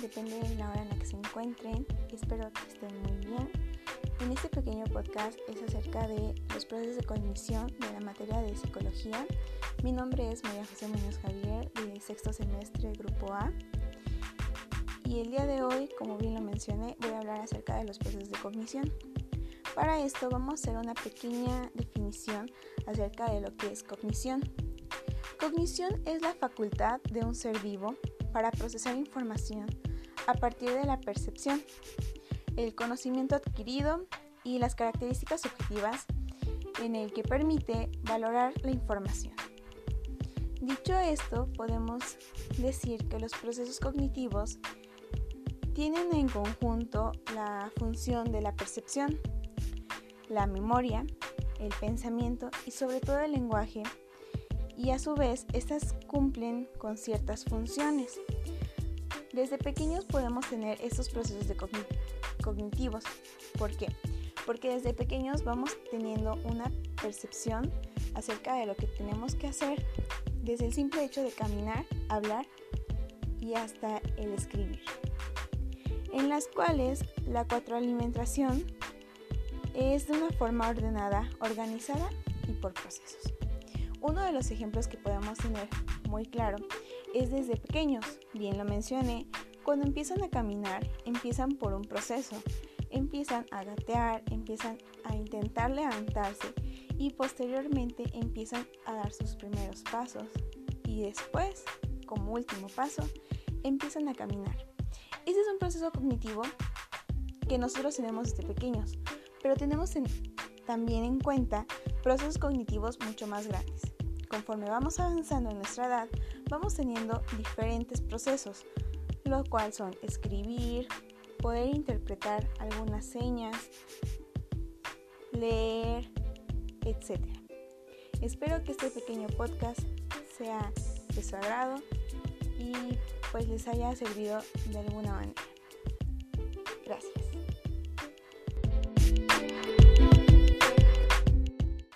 depende de la hora en la que se encuentren. Espero que estén muy bien. En este pequeño podcast es acerca de los procesos de cognición de la materia de psicología. Mi nombre es María José Muñoz Javier, de sexto semestre, Grupo A. Y el día de hoy, como bien lo mencioné, voy a hablar acerca de los procesos de cognición. Para esto vamos a hacer una pequeña definición acerca de lo que es cognición. Cognición es la facultad de un ser vivo para procesar información a partir de la percepción, el conocimiento adquirido y las características objetivas en el que permite valorar la información. Dicho esto, podemos decir que los procesos cognitivos tienen en conjunto la función de la percepción, la memoria, el pensamiento y sobre todo el lenguaje y a su vez estas cumplen con ciertas funciones. Desde pequeños podemos tener estos procesos de cognitivos. ¿Por qué? Porque desde pequeños vamos teniendo una percepción acerca de lo que tenemos que hacer, desde el simple hecho de caminar, hablar y hasta el escribir. En las cuales la cuatroalimentación es de una forma ordenada, organizada y por procesos. Uno de los ejemplos que podemos tener muy claro es desde pequeños, bien lo mencioné, cuando empiezan a caminar, empiezan por un proceso, empiezan a gatear, empiezan a intentar levantarse y posteriormente empiezan a dar sus primeros pasos. Y después, como último paso, empiezan a caminar. Ese es un proceso cognitivo que nosotros tenemos desde pequeños, pero tenemos también en cuenta procesos cognitivos mucho más grandes. Conforme vamos avanzando en nuestra edad, vamos teniendo diferentes procesos, lo cual son escribir, poder interpretar algunas señas, leer, etc. Espero que este pequeño podcast sea de su agrado y pues les haya servido de alguna manera. Gracias.